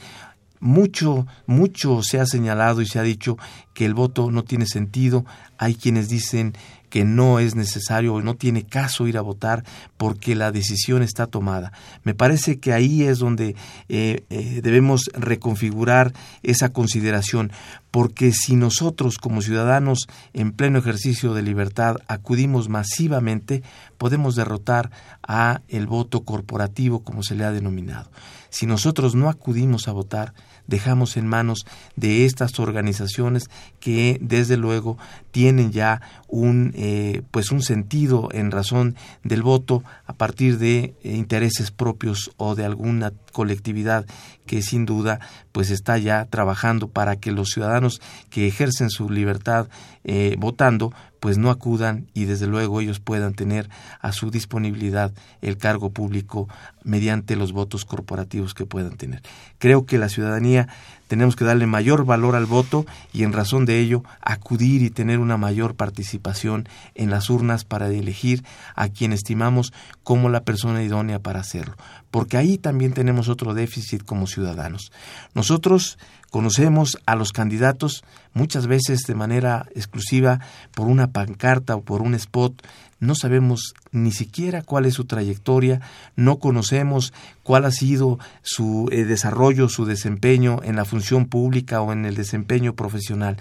Mucho, mucho se ha señalado y se ha dicho que el voto no tiene sentido. Hay quienes dicen que no es necesario o no tiene caso ir a votar porque la decisión está tomada. Me parece que ahí es donde eh, eh, debemos reconfigurar esa consideración, porque si nosotros como ciudadanos en pleno ejercicio de libertad acudimos masivamente, podemos derrotar a el voto corporativo como se le ha denominado. Si nosotros no acudimos a votar, dejamos en manos de estas organizaciones que desde luego tienen ya un eh, pues un sentido en razón del voto a partir de eh, intereses propios o de alguna colectividad que sin duda pues está ya trabajando para que los ciudadanos que ejercen su libertad eh, votando pues no acudan y desde luego ellos puedan tener a su disponibilidad el cargo público mediante los votos corporativos que puedan tener. Creo que la ciudadanía tenemos que darle mayor valor al voto y en razón de ello acudir y tener una mayor participación en las urnas para elegir a quien estimamos como la persona idónea para hacerlo. Porque ahí también tenemos otro déficit como ciudadanos. Nosotros conocemos a los candidatos muchas veces de manera exclusiva por una pancarta o por un spot no sabemos ni siquiera cuál es su trayectoria, no conocemos cuál ha sido su eh, desarrollo, su desempeño en la función pública o en el desempeño profesional.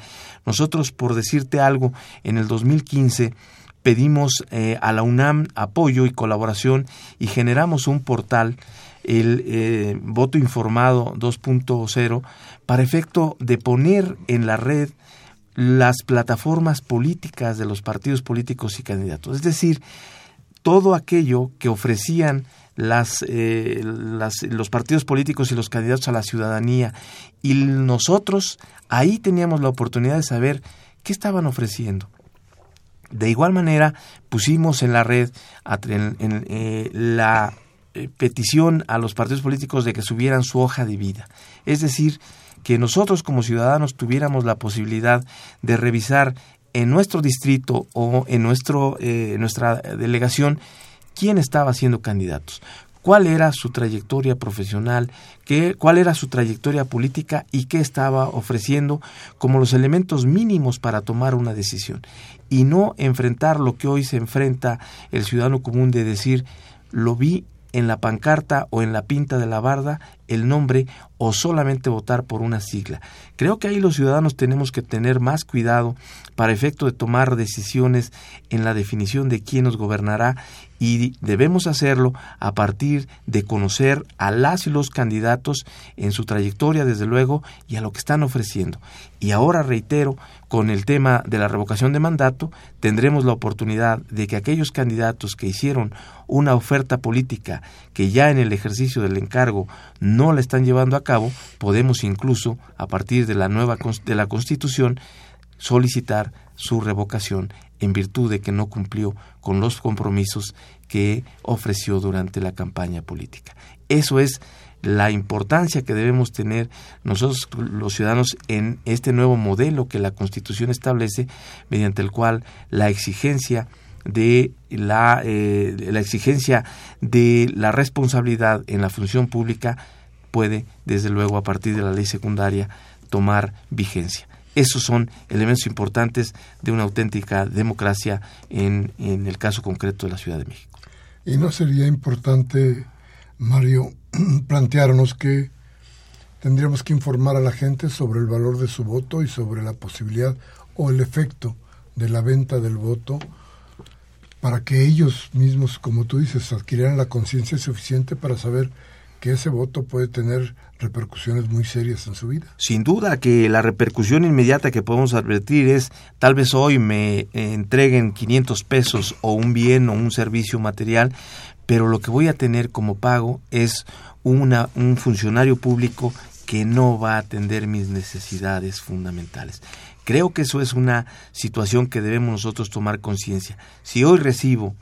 Nosotros, por decirte algo, en el 2015 pedimos eh, a la UNAM apoyo y colaboración y generamos un portal el eh, voto informado 2.0 para efecto de poner en la red las plataformas políticas de los partidos políticos y candidatos. Es decir, todo aquello que ofrecían las, eh, los partidos políticos y los candidatos a la ciudadanía. Y nosotros ahí teníamos la oportunidad de saber qué estaban ofreciendo. De igual manera, pusimos en la red en, eh, la eh, petición a los partidos políticos de que subieran su hoja de vida. Es decir, que nosotros como ciudadanos tuviéramos la posibilidad de revisar en nuestro distrito o en nuestro, eh, nuestra delegación quién estaba siendo candidatos, cuál era su trayectoria profesional, qué, cuál era su trayectoria política y qué estaba ofreciendo como los elementos mínimos para tomar una decisión. Y no enfrentar lo que hoy se enfrenta el ciudadano común de decir, lo vi en la pancarta o en la pinta de la barda el nombre o solamente votar por una sigla. Creo que ahí los ciudadanos tenemos que tener más cuidado para efecto de tomar decisiones en la definición de quién nos gobernará y debemos hacerlo a partir de conocer a las y los candidatos en su trayectoria, desde luego, y a lo que están ofreciendo. Y ahora reitero, con el tema de la revocación de mandato, tendremos la oportunidad de que aquellos candidatos que hicieron una oferta política que ya en el ejercicio del encargo no la están llevando a cabo, podemos incluso, a partir de la nueva de la Constitución, solicitar su revocación en virtud de que no cumplió con los compromisos que ofreció durante la campaña política. Eso es la importancia que debemos tener nosotros los ciudadanos en este nuevo modelo que la Constitución establece, mediante el cual la exigencia de la, eh, la exigencia de la responsabilidad en la función pública puede, desde luego, a partir de la ley secundaria, tomar vigencia. Esos son elementos importantes de una auténtica democracia en, el caso concreto de la Ciudad de México. ¿Y no sería importante, Mario, [clears throat] plantearnos que tendríamos que informar a la gente sobre el valor de su voto y sobre la posibilidad o el efecto de la venta del voto para que ellos mismos, como tú dices, adquirieran la conciencia suficiente para saber que ese voto puede tener repercusiones muy serias en su vida. Sin duda que la repercusión inmediata que podemos advertir es tal vez hoy me entreguen 500 pesos o un bien o un servicio material, pero lo que voy a tener como pago es una, un funcionario público que no va a atender mis necesidades fundamentales. Creo que eso es una situación que debemos nosotros tomar conciencia. Si hoy recibo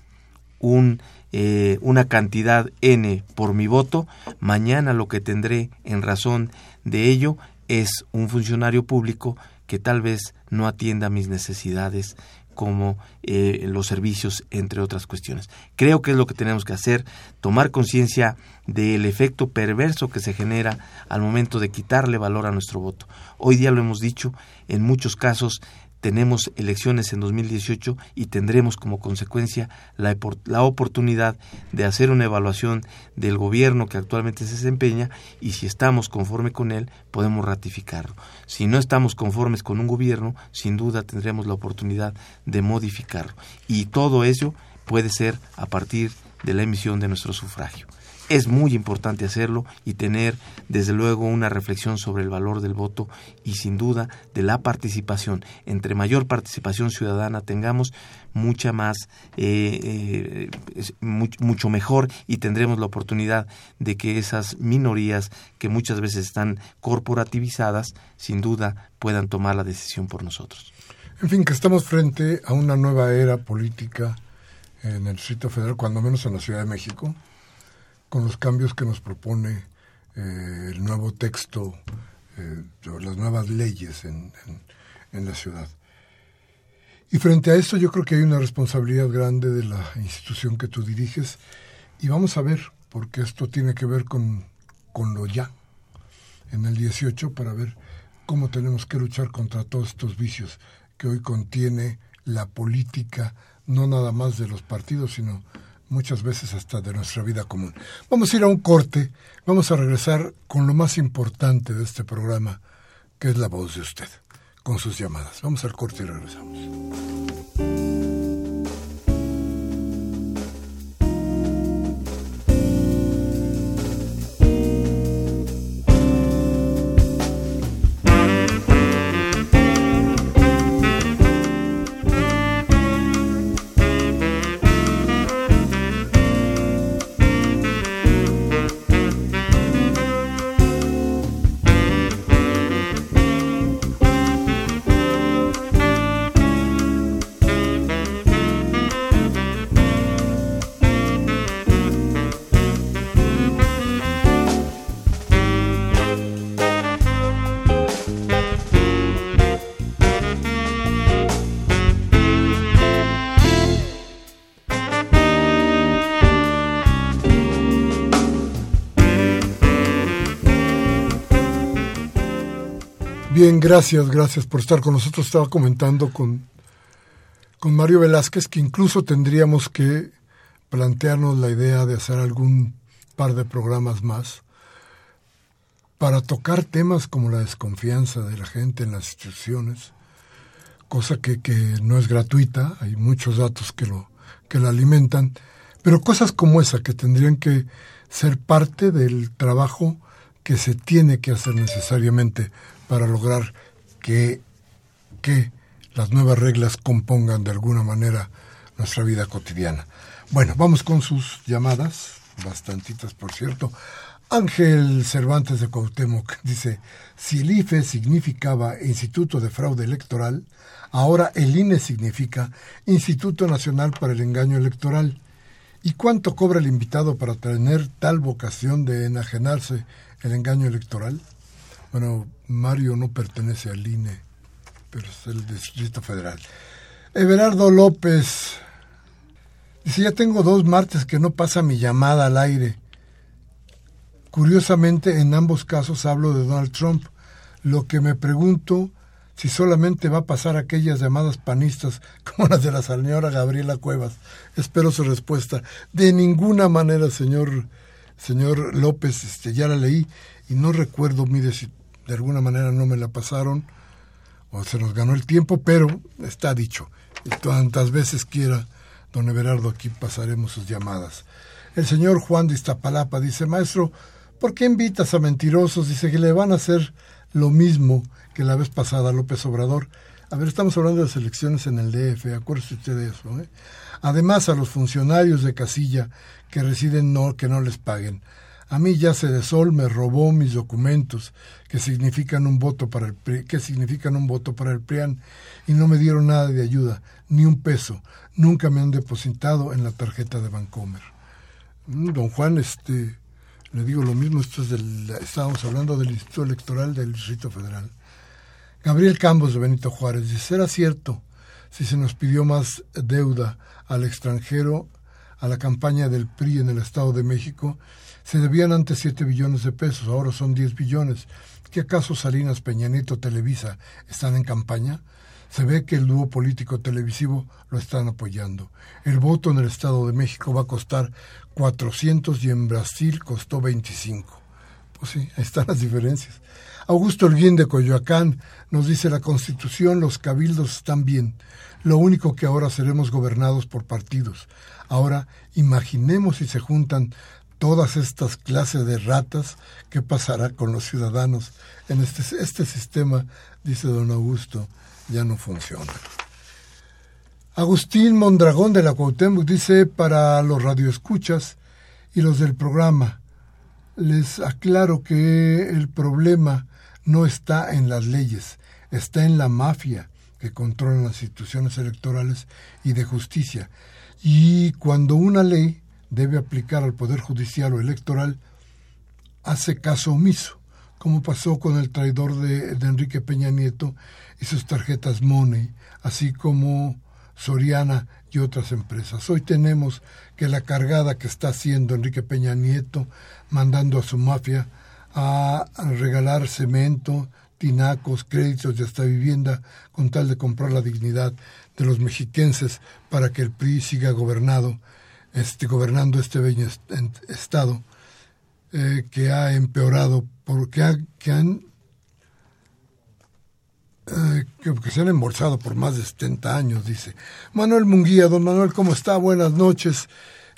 un, eh, una cantidad N por mi voto, mañana lo que tendré en razón de ello es un funcionario público que tal vez no atienda mis necesidades como eh, los servicios, entre otras cuestiones. Creo que es lo que tenemos que hacer, tomar conciencia del efecto perverso que se genera al momento de quitarle valor a nuestro voto. Hoy día lo hemos dicho, en muchos casos tenemos elecciones en 2018 y tendremos como consecuencia la, la, oportunidad de hacer una evaluación del gobierno que actualmente se desempeña y si estamos conforme con él podemos ratificarlo. Si no estamos conformes con un gobierno, sin duda tendremos la oportunidad de modificarlo. Y todo ello puede ser a partir de la emisión de nuestro sufragio. Es muy importante hacerlo y tener, desde luego, una reflexión sobre el valor del voto y, sin duda, de la participación. Entre mayor participación ciudadana tengamos, mucha más, eh, eh, mucho mejor y tendremos la oportunidad de que esas minorías que muchas veces están corporativizadas, sin duda, puedan tomar la decisión por nosotros. En fin, que estamos frente a una nueva era política en el Distrito Federal, cuando menos en la Ciudad de México con los cambios que nos propone eh, el nuevo texto, eh, las nuevas leyes en, en, la ciudad. Y frente a esto yo creo que hay una responsabilidad grande de la institución que tú diriges y vamos a ver, porque esto tiene que ver con, con lo ya en el 18 para ver cómo tenemos que luchar contra todos estos vicios que hoy contiene la política, no nada más de los partidos, sino muchas veces hasta de nuestra vida común. Vamos a ir a un corte, vamos a regresar con lo más importante de este programa, que es la voz de usted, con sus llamadas. Vamos al corte y regresamos. Bien, gracias, gracias por estar con nosotros. Estaba comentando con, con Mario Velázquez que incluso tendríamos que plantearnos la idea de hacer algún par de programas más para tocar temas como la desconfianza de la gente en las instituciones, cosa que, que no es gratuita, hay muchos datos que, lo, que la alimentan, pero cosas como esa que tendrían que ser parte del trabajo que se tiene que hacer necesariamente para lograr que, que las nuevas reglas compongan de alguna manera nuestra vida cotidiana. Bueno, vamos con sus llamadas, bastantitas por cierto. Ángel Cervantes de Cuauhtémoc [laughs] dice, si el IFE significaba Instituto de Fraude Electoral, ahora el INE significa Instituto Nacional para el Engaño Electoral. ¿Y cuánto cobra el invitado para tener tal vocación de enajenarse el engaño electoral? Bueno, Mario no pertenece al INE, pero es el Distrito Federal. Everardo López dice, ya tengo dos martes que no pasa mi llamada al aire. Curiosamente, en ambos casos hablo de Donald Trump. Lo que me pregunto si solamente va a pasar aquellas llamadas panistas [laughs] como las de la señora Gabriela Cuevas. Espero su respuesta. De ninguna manera, señor señor López, este, ya la leí y no recuerdo, mire, si de alguna manera no me la pasaron o se nos ganó el tiempo, pero está dicho. Y tantas veces quiera, don Everardo, aquí pasaremos sus llamadas. El señor Juan de Iztapalapa dice, maestro, ¿por qué invitas a mentirosos? Dice que le van a hacer lo mismo que la vez pasada López Obrador. A ver, estamos hablando de las elecciones en el DF, acuérdese usted de eso. ¿eh? Además, a los funcionarios de casilla que residen no, que no les paguen. A mí ya se de sol me robó mis documentos que significan un voto para el que significan un voto para el PRIAN y no me dieron nada de ayuda, ni un peso. Nunca me han depositado en la tarjeta de Bancomer. Mm, don Juan, este, le digo lo mismo, esto es del, estábamos hablando del Instituto Electoral del Distrito Federal. Gabriel Campos de Benito Juárez dice, ¿será cierto si se nos pidió más deuda al extranjero a la campaña del PRI en el Estado de México? Se debían antes 7 billones de pesos, ahora son 10 billones. ¿Qué acaso Salinas, Peña Nieto, Televisa están en campaña? Se ve que el dúo político televisivo lo están apoyando. El voto en el Estado de México va a costar 400 y en Brasil costó 25. Pues sí, ahí están las diferencias. Augusto Holguín de Coyoacán nos dice la Constitución, los cabildos están bien. Lo único que ahora seremos gobernados por partidos. Ahora imaginemos si se juntan todas estas clases de ratas, ¿qué pasará con los ciudadanos? En este, este sistema, dice don Augusto, ya no funciona. Agustín Mondragón de la Cuauhtémoc dice para los radioescuchas y los del programa, les aclaro que el problema no está en las leyes, está en la mafia que controla las instituciones electorales y de justicia. Y cuando una ley debe aplicar al Poder Judicial o Electoral, hace caso omiso, como pasó con el traidor de, de Enrique Peña Nieto y sus tarjetas Money, así como Soriana y otras empresas. Hoy tenemos que la cargada que está haciendo Enrique Peña Nieto, mandando a su mafia a, regalar cemento, tinacos, créditos y hasta vivienda con tal de comprar la dignidad de los mexiquenses para que el PRI siga gobernado, este, gobernando este bello estado eh, que ha empeorado, porque que han eh, que, se han embolsado por más de 70 años, dice. Manuel Munguía, don Manuel, ¿cómo está? Buenas noches.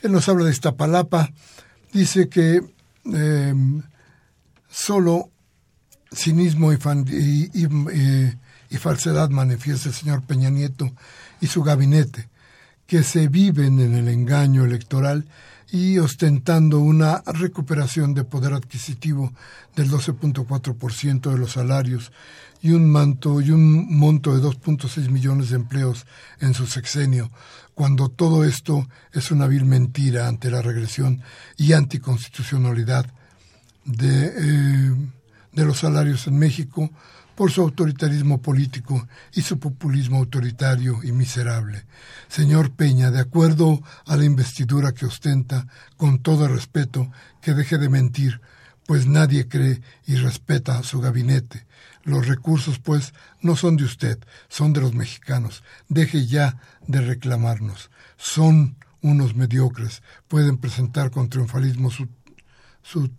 Él nos habla de Iztapalapa. Dice que em, solo cinismo y, eh, y, falsedad manifiesta el señor Peña Nieto y su gabinete, que se viven en el engaño electoral y ostentando una recuperación de poder adquisitivo del 12.4% de los salarios y un manto y un monto de 2.6 millones de empleos en su sexenio, cuando todo esto es una vil mentira ante la regresión y anticonstitucionalidad de, eh, de los salarios en México por su autoritarismo político y su populismo autoritario y miserable. Señor Peña, de acuerdo a la investidura que ostenta, con todo respeto, que deje de mentir, pues nadie cree y respeta a su gabinete. Los recursos, pues, no son de usted, son de los mexicanos. Deje ya de reclamarnos. Son unos mediocres. Pueden presentar con triunfalismo su, su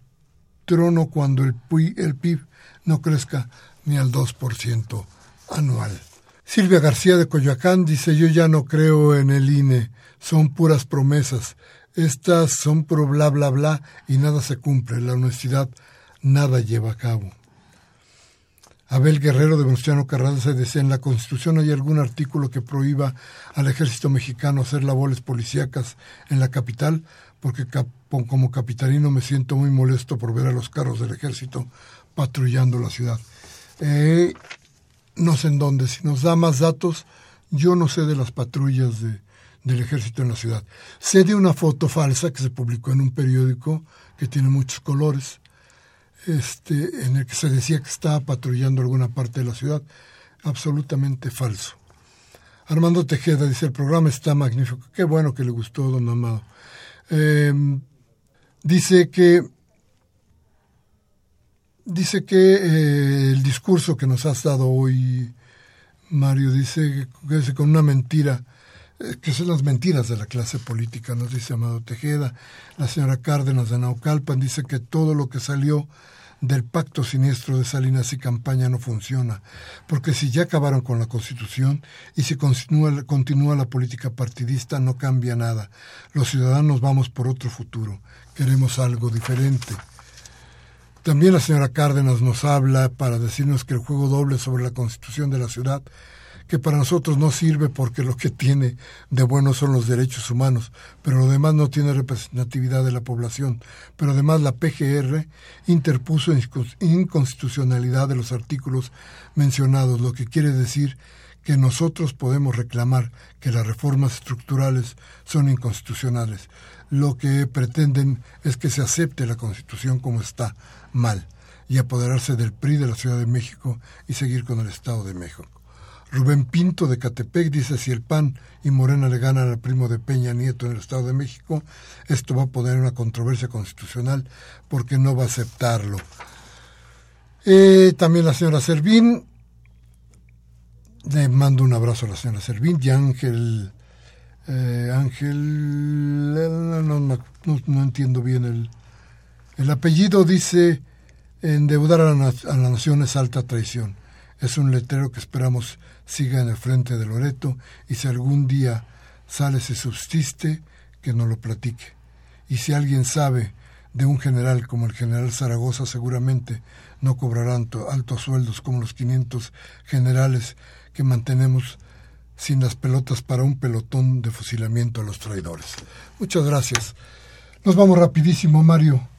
trono cuando el, el PIB no crezca ni al 2% anual. Silvia García de Coyoacán dice, yo ya no creo en el INE, son puras promesas. Estas son por bla bla bla y nada se cumple. La honestidad nada lleva a cabo. Abel Guerrero de Venustiano Carranza dice, en la Constitución hay algún artículo que prohíba al ejército mexicano hacer labores policíacas en la capital, porque como capitalino me siento muy molesto por ver a los carros del ejército patrullando la ciudad. Eh, no sé en dónde, si nos da más datos, yo no sé de las patrullas de, del ejército en la ciudad. Sé de una foto falsa que se publicó en un periódico que tiene muchos colores, este, en el que se decía que estaba patrullando alguna parte de la ciudad. Absolutamente falso. Armando Tejeda dice, el programa está magnífico. Qué bueno que le gustó, don Amado. Em, dice que dice que eh, el discurso que nos has dado hoy, Mario, dice que con una mentira eh, que son las mentiras de la clase política, nos dice Amado Tejeda. La señora Cárdenas de Naucalpan dice que todo lo que salió del pacto siniestro de Salinas y campaña no funciona, porque si ya acabaron con la Constitución y si continúa, continúa la política partidista no cambia nada. Los ciudadanos vamos por otro futuro, queremos algo diferente. También la señora Cárdenas nos habla para decirnos que el juego doble sobre la constitución de la ciudad que para nosotros no sirve porque lo que tiene de bueno son los derechos humanos, pero lo demás no tiene representatividad de la población. Pero además la PGR interpuso inconstitucionalidad de los artículos mencionados, lo que quiere decir que nosotros podemos reclamar que las reformas estructurales son inconstitucionales. Lo que pretenden es que se acepte la Constitución como está, mal, y apoderarse del PRI de la Ciudad de México y seguir con el Estado de México. Rubén Pinto de Catepec dice si el PAN y Morena le ganan al primo de Peña Nieto en el Estado de México, esto va a poner una controversia constitucional porque no va a aceptarlo. Eh, también la señora Servín, le mando un abrazo a la señora Servín y Ángel, eh, Ángel, no, entiendo bien el, el apellido, dice endeudar a la, a nación es alta traición. Es un letrero que esperamos siga en el frente de Loreto y si algún día sale se subsiste, que no lo platique. Y si alguien sabe de un general como el general Zaragoza, seguramente no cobrarán altos sueldos como los 500 generales que mantenemos sin las pelotas para un pelotón de fusilamiento a los traidores. Muchas gracias. Nos vamos rapidísimo, Mario.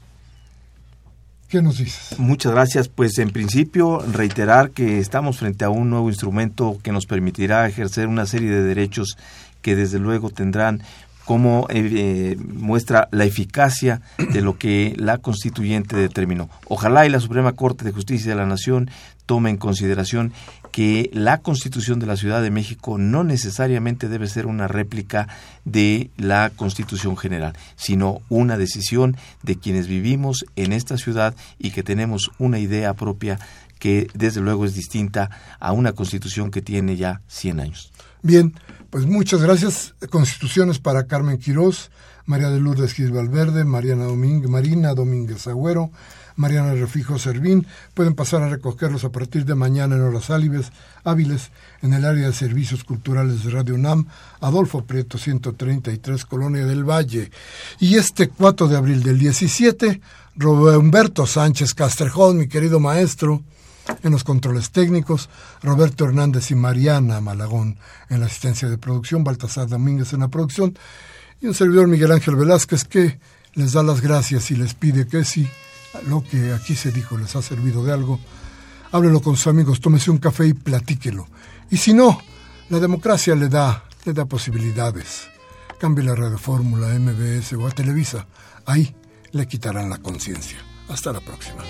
¿Qué nos dices? Muchas gracias. Pues en principio reiterar que estamos frente a un nuevo instrumento que nos permitirá ejercer una serie de derechos que desde luego tendrán como eh, eh, muestra la eficacia de lo que la constituyente determinó. Ojalá y la Suprema Corte de Justicia de la Nación tome en consideración que la Constitución de la Ciudad de México no necesariamente debe ser una réplica de la Constitución General, sino una decisión de quienes vivimos en esta ciudad y que tenemos una idea propia que desde luego es distinta a una Constitución que tiene ya 100 años. Bien, pues muchas gracias. Constituciones para Carmen Quirós, María de Lourdes Gil Valverde, Mariana Domínguez, Marina Domínguez Agüero, Mariana Refijo Servín. Pueden pasar a recogerlos a partir de mañana en horas hábiles, en el área de servicios culturales de Radio UNAM, Adolfo Prieto 133, Colonia del Valle. Y este 4 de abril del 17, Humberto Sánchez Castrejón, mi querido maestro, en los controles técnicos, Roberto Hernández y Mariana Malagón en la asistencia de producción, Baltasar Domínguez en la producción, y un servidor Miguel Ángel Velázquez que les da las gracias y les pide que sí lo que aquí se dijo les ha servido de algo, háblelo con sus amigos, tómese un café y platíquelo. Y si no, la democracia le da, le da posibilidades. Cambie la radio fórmula, MBS o a Televisa. Ahí le quitarán la conciencia. Hasta la próxima.